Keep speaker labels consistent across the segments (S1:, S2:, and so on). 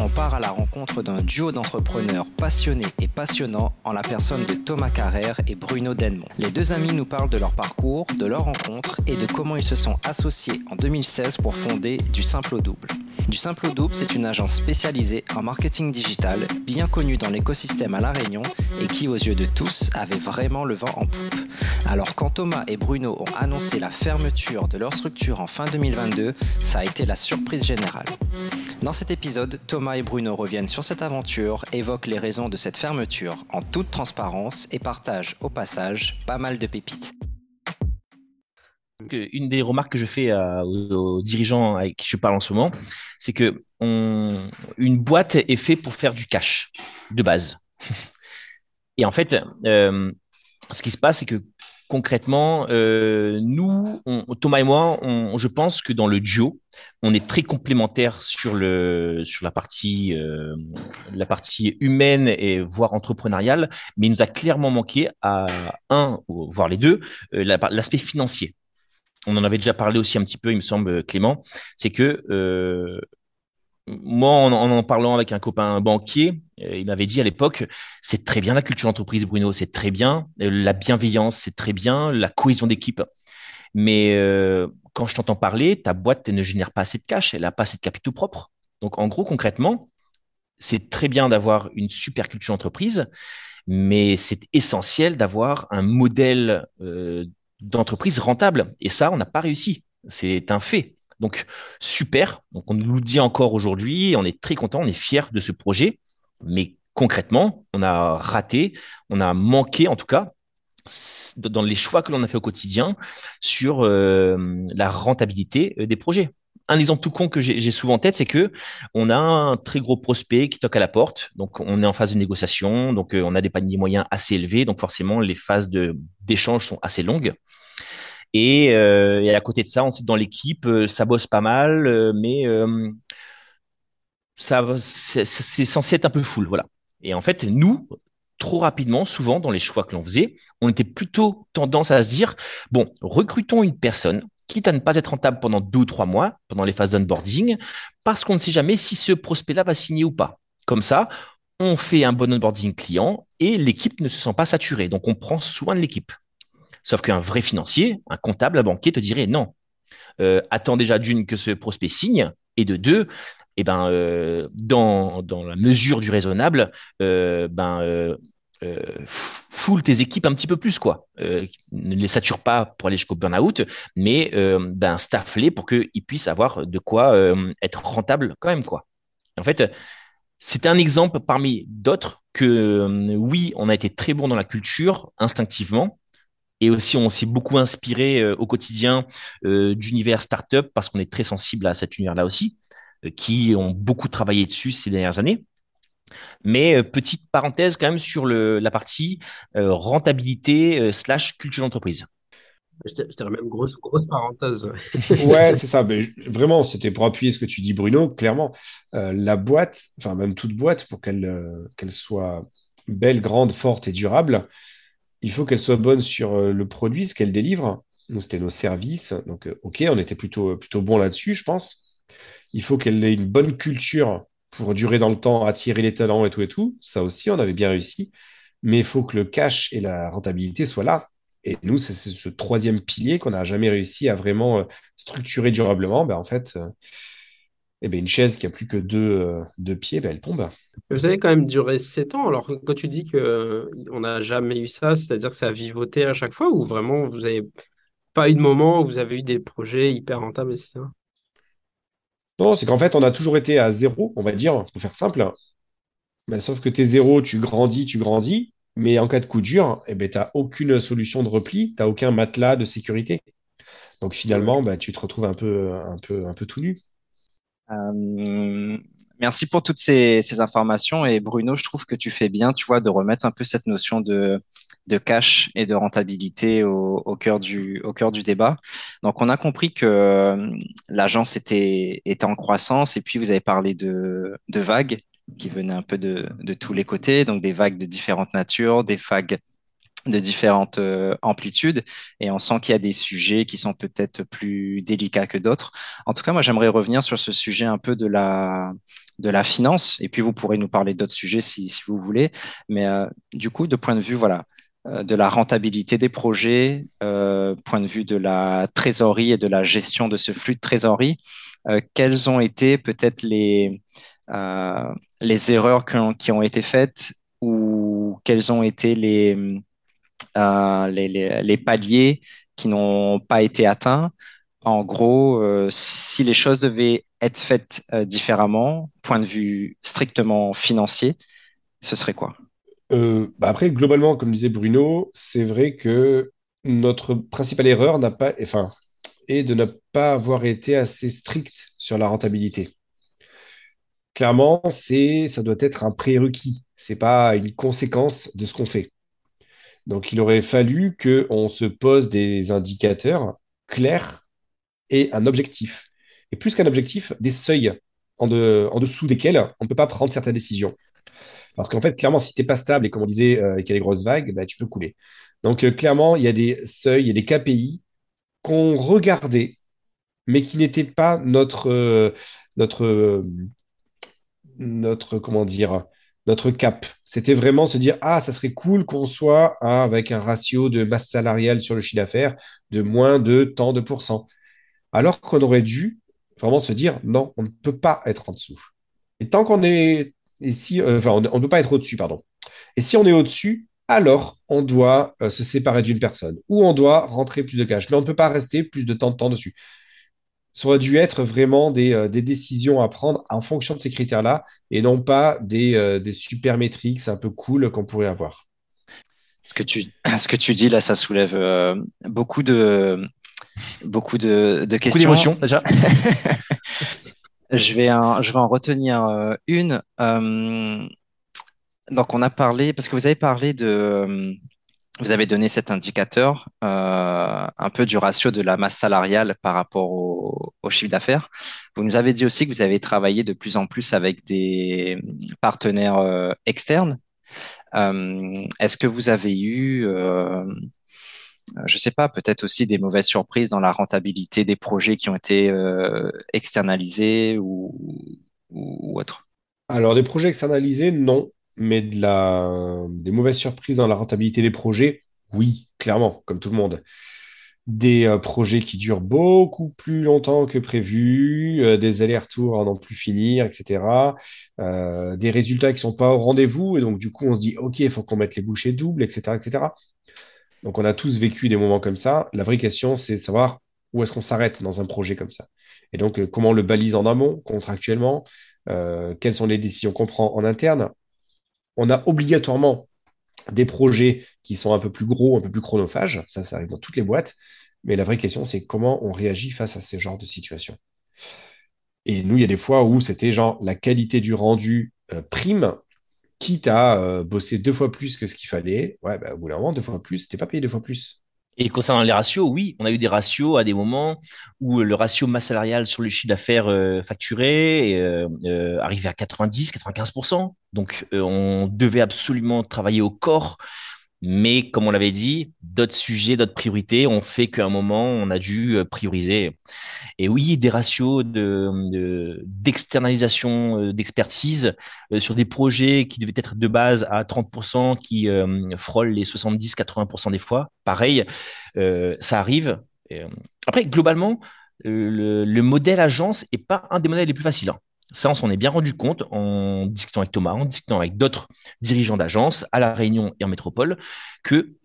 S1: On part à la rencontre d'un duo d'entrepreneurs passionnés et passionnants en la personne de Thomas Carrère et Bruno Denmont. Les deux amis nous parlent de leur parcours, de leur rencontre et de comment ils se sont associés en 2016 pour fonder Du Simple au Double. Du Simple au Double, c'est une agence spécialisée en marketing digital, bien connue dans l'écosystème à La Réunion et qui, aux yeux de tous, avait vraiment le vent en poupe. Alors quand Thomas et Bruno ont annoncé la fermeture de leur structure en fin 2022, ça a été la surprise générale. Dans cet épisode, Thomas et Bruno reviennent sur cette aventure, évoquent les raisons de cette fermeture en toute transparence et partagent au passage pas mal de pépites.
S2: Une des remarques que je fais aux, dirigeants avec qui je parle en ce moment, c'est que une boîte est faite pour faire du cash de base. Et en fait, euh, ce qui se passe, c'est que concrètement, euh, nous, Thomas et moi, je pense que dans le duo, on est très complémentaires sur le sur la partie euh, la partie humaine et voire entrepreneuriale, mais il nous a clairement manqué à un voire les deux euh, l'aspect financier. On en avait déjà parlé aussi un petit peu, il me semble, Clément, c'est que moi, en, en, parlant avec un copain banquier, euh, il m'avait dit à l'époque, c'est très bien la culture d'entreprise, Bruno, c'est très bien, euh, la bienveillance, c'est très bien, la cohésion d'équipe. Mais euh, quand je t'entends parler, ta boîte ne génère pas assez de cash, elle n'a pas assez de capitaux propres. Donc, en gros, concrètement, c'est très bien d'avoir une super culture d'entreprise, mais c'est essentiel d'avoir un modèle d'entreprise rentable. Et ça, on n'a pas réussi. C'est un fait. Donc, super. Donc, on nous le dit encore aujourd'hui. On est très content, on est fier de ce projet. Mais concrètement, on a raté, on a manqué en tout cas dans les choix que l'on a fait au quotidien sur euh, la rentabilité euh, des projets. Un exemple tout con que j'ai souvent en tête, c'est que on a un très gros prospect qui toque à la porte. Donc, on est en phase de négociation. Donc, euh, on a des paniers moyens assez élevés. Donc, forcément, les phases d'échange sont assez longues. Et, et, à côté de ça, on sait dans l'équipe, ça bosse pas mal, mais ça, c'est censé être un peu full, voilà. Et en fait, nous, trop rapidement, souvent dans les choix que l'on faisait, on était plutôt tendance à se dire bon, recrutons une personne, quitte à ne pas être rentable pendant deux ou trois mois, pendant les phases d'onboarding, parce qu'on ne sait jamais si ce prospect-là va signer ou pas. Comme ça, on fait un bon onboarding client et l'équipe ne se sent pas saturée. Donc, on prend soin de l'équipe. Sauf qu'un vrai financier, un comptable, un banquier te dirait non. Euh, attends déjà d'une que ce prospect signe et de deux, eh ben, euh, dans, la mesure du raisonnable, euh, ben, euh, foule tes équipes un petit peu plus, quoi. ne les sature pas pour aller jusqu'au burn-out, mais ben, staff-les pour qu'ils puissent avoir de quoi être rentable quand même, quoi. En fait, c'est un exemple parmi d'autres que oui, on a été très bon dans la culture instinctivement, et aussi, on s'est beaucoup inspiré au quotidien d'univers startup parce qu'on est très sensible à cet univers-là aussi. Euh, qui ont beaucoup travaillé dessus ces dernières années. Mais euh, petite parenthèse quand même sur le, la partie euh, rentabilité slash culture d'entreprise.
S3: Je dirais même grosse, grosse parenthèse.
S4: ouais, c'est ça. Mais vraiment, c'était pour appuyer ce que tu dis, Bruno. Clairement, la boîte, enfin même toute boîte, pour qu'elle qu'elle soit belle, grande, forte et durable, il faut qu'elle soit bonne sur le produit, ce qu'elle délivre. Nous, c'était nos services. Donc, OK, on était plutôt, plutôt bon là-dessus, je pense. Il faut qu'elle ait une bonne culture pour durer dans le temps, attirer les talents et tout et tout. Ça aussi, on avait bien réussi. Mais il faut que le cash et la rentabilité soient là. Et nous, c'est ce troisième pilier qu'on n'a jamais réussi à vraiment euh, structurer durablement. Ben, en fait, euh, eh ben, une chaise qui a plus que deux, euh, deux pieds, ben, elle tombe.
S3: Vous avez quand même duré sept ans. Alors, quand tu dis qu'on n'a jamais eu ça, c'est-à-dire que ça a vivoté à chaque fois ou vraiment vous n'avez pas eu de moment où vous avez eu des projets hyper rentables, etc.
S4: Non, c'est qu'en fait, on a toujours été à zéro, on va dire, pour faire simple. Mais sauf que tu es zéro, tu grandis, tu grandis. Mais en cas de coup dur, eh ben, tu n'as aucune solution de repli, tu n'as aucun matelas de sécurité. Donc finalement, bah, tu te retrouves un peu, un peu, un peu tout nu.
S1: Euh, Merci pour toutes ces, ces informations. Et Bruno, je trouve que tu fais bien, tu vois, de remettre un peu cette notion de, de cash et de rentabilité au, cœur du, au cœur du débat. Donc, on a compris que euh, l'agence était, était en croissance et puis vous avez parlé de, de vagues qui venaient un peu de, de tous les côtés, donc des vagues de différentes natures, des vagues de différentes euh, amplitudes et on sent qu'il y a des sujets qui sont peut-être plus délicats que d'autres. En tout cas, moi, j'aimerais revenir sur ce sujet un peu de la, de la finance et puis vous pourrez nous parler d'autres sujets si, si vous voulez. Mais euh, du coup, de point de vue, voilà, de la rentabilité des projets, euh, point de vue de la trésorerie et de la gestion de ce flux de trésorerie, euh, quelles ont été peut-être les, euh, erreurs qui ont, été faites ou quels ont été les, euh, les, les, paliers qui n'ont pas été atteints? En gros, euh, si les choses devaient être faites euh, différemment, point de vue strictement financier, ce serait quoi?
S4: Euh, bah après, globalement, comme disait Bruno, c'est vrai que notre principale erreur n'a pas, enfin, est de ne pas avoir été assez strict sur la rentabilité. Clairement, c'est, ça doit être un prérequis. C'est pas une conséquence de ce qu'on fait. Donc, il aurait fallu qu'on se pose des indicateurs clairs et un objectif. Et plus qu'un objectif, des seuils en, de- en dessous desquels on ne peut pas prendre certaines décisions. Parce qu'en fait, clairement, si tu n'es pas stable et comme on disait, euh, qu'il y a des grosses vagues, bah, tu peux couler. Donc, euh, clairement, il y a des seuils, il y a des KPI qu'on regardait, mais qui n'étaient pas notre, euh, notre, cap. C'était vraiment se dire, ah, ça serait cool qu'on soit hein, avec un ratio de masse salariale sur le chiffre d'affaires de moins de tant de pourcents. Alors qu'on aurait dû vraiment se dire, non, on ne peut pas être en dessous. Et tant qu'on est, et si, euh, enfin, on ne peut pas être au-dessus, pardon. Et si on est au-dessus, alors on doit euh, se séparer d'une personne ou on doit rentrer plus de cash. Mais on ne peut pas rester plus de temps de temps dessus. Ça aurait dû être vraiment des, euh, des décisions à prendre en fonction de ces critères-là et non pas des, euh, des super métriques un peu cool qu'on pourrait avoir.
S1: Ce que tu, ce que tu dis là, ça soulève euh, beaucoup de, beaucoup de, de
S2: Beaucoup
S1: questions.
S2: d'émotions déjà.
S1: Je vais en, je vais en retenir euh, une. Euh, donc, on a parlé, parce que vous avez parlé de, euh, vous avez donné cet indicateur un peu du ratio de la masse salariale par rapport au, chiffre d'affaires. Vous nous avez dit aussi que vous avez travaillé de plus en plus avec des partenaires externes. Est-ce que vous avez eu, je sais pas, peut-être aussi des mauvaises surprises dans la rentabilité des projets qui ont été euh, externalisés ou, autre?
S4: Alors, des projets externalisés, non, mais des mauvaises surprises dans la rentabilité des projets, oui, clairement, comme tout le monde. Des euh, projets qui durent beaucoup plus longtemps que prévu, euh, des allers-retours à n'en plus finir, etc. Euh, des résultats qui sont pas au rendez-vous, et donc du coup, on se dit, OK, il faut qu'on mette les bouchées doubles, etc., etc. Donc, on a tous vécu des moments comme ça. La vraie question, c'est de savoir où est-ce qu'on s'arrête dans un projet comme ça. Et donc, euh, comment on le balise en amont, contractuellement, euh, quelles sont les décisions qu'on prend en interne. On a obligatoirement des projets qui sont un peu plus gros, un peu plus chronophages. Ça, ça arrive dans toutes les boîtes. Mais la vraie question, c'est comment on réagit face à ce genre de situation. Et nous, il y a des fois où c'était genre la qualité du rendu euh, prime, quitte à euh, bosser deux fois plus que ce qu'il fallait. Ouais, bah, au bout d'un deux fois plus, t'es pas payé deux fois plus.
S2: Et concernant les ratios, oui, on a eu des ratios à des moments où le ratio masse salariale sur le chiffre d'affaires euh, facturé euh, euh, arrivait à 90, 95%. Donc, euh, on devait absolument travailler au corps Mais comme on l'avait dit, d'autres sujets, d'autres priorités ont fait qu'à un moment, on a dû euh, prioriser. Et oui, des ratios de, de- d'externalisation, euh, d'expertise euh, sur des projets qui devaient être de base à 30%, qui frôlent les 70-80% des fois. Pareil, ça arrive. Après, globalement, le, le modèle agence est pas un des modèles les plus faciles. hein. Ça, on s'en est bien rendu compte en discutant avec Thomas, en discutant avec d'autres dirigeants d'agence à La Réunion et en métropole, que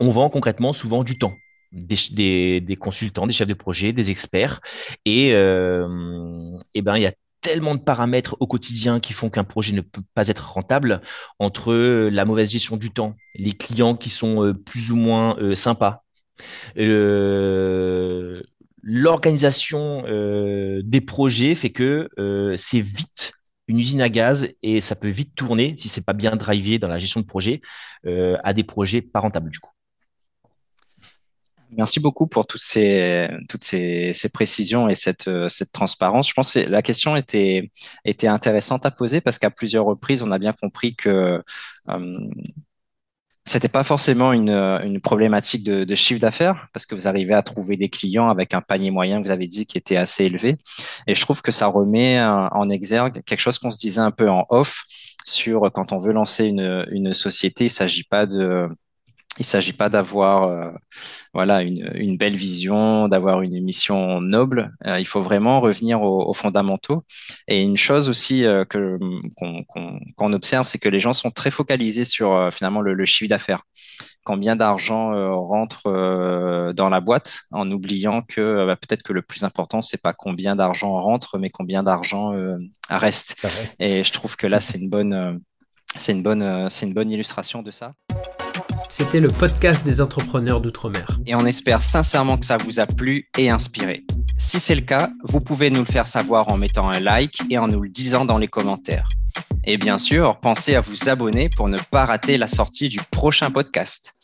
S2: on vend concrètement souvent du temps. Des, consultants, des chefs de projet, des experts. Et, euh, et ben, il y a tellement de paramètres au quotidien qui font qu'un projet ne peut pas être rentable entre la mauvaise gestion du temps, les clients qui sont euh, plus ou moins euh, sympas, l'organisation euh, des projets fait que euh, c'est vite une usine à gaz et ça peut vite tourner si c'est pas bien drivé dans la gestion de projet à des projets pas rentables du coup.
S1: Merci beaucoup pour toutes ces, toutes ces, ces précisions et cette, cette transparence. Je pense que la question était, était intéressante à poser parce qu'à plusieurs reprises, on a bien compris que euh, c'était pas forcément une, une problématique de, chiffre d'affaires parce que vous arrivez à trouver des clients avec un panier moyen, vous avez dit, qui était assez élevé. Et je trouve que ça remet en exergue quelque chose qu'on se disait un peu en off sur quand on veut lancer une, une société, il s'agit pas de il s'agit pas d'avoir euh, voilà une, une, belle vision, d'avoir une mission noble. Euh, il faut vraiment revenir aux, fondamentaux. Et une chose aussi euh, que qu'on observe, c'est que les gens sont très focalisés sur finalement le, chiffre d'affaires. Combien d'argent rentre dans la boîte, en oubliant que bah, peut-être que le plus important c'est pas combien d'argent rentre, mais combien d'argent reste. reste. Et je trouve que là c'est une bonne c'est une bonne c'est une bonne illustration de ça.
S3: C'était le podcast des entrepreneurs d'outre-mer.
S1: Et on espère sincèrement que ça vous a plu et inspiré. Si c'est le cas, vous pouvez nous le faire savoir en mettant un like et en nous le disant dans les commentaires. Et bien sûr, pensez à vous abonner pour ne pas rater la sortie du prochain podcast.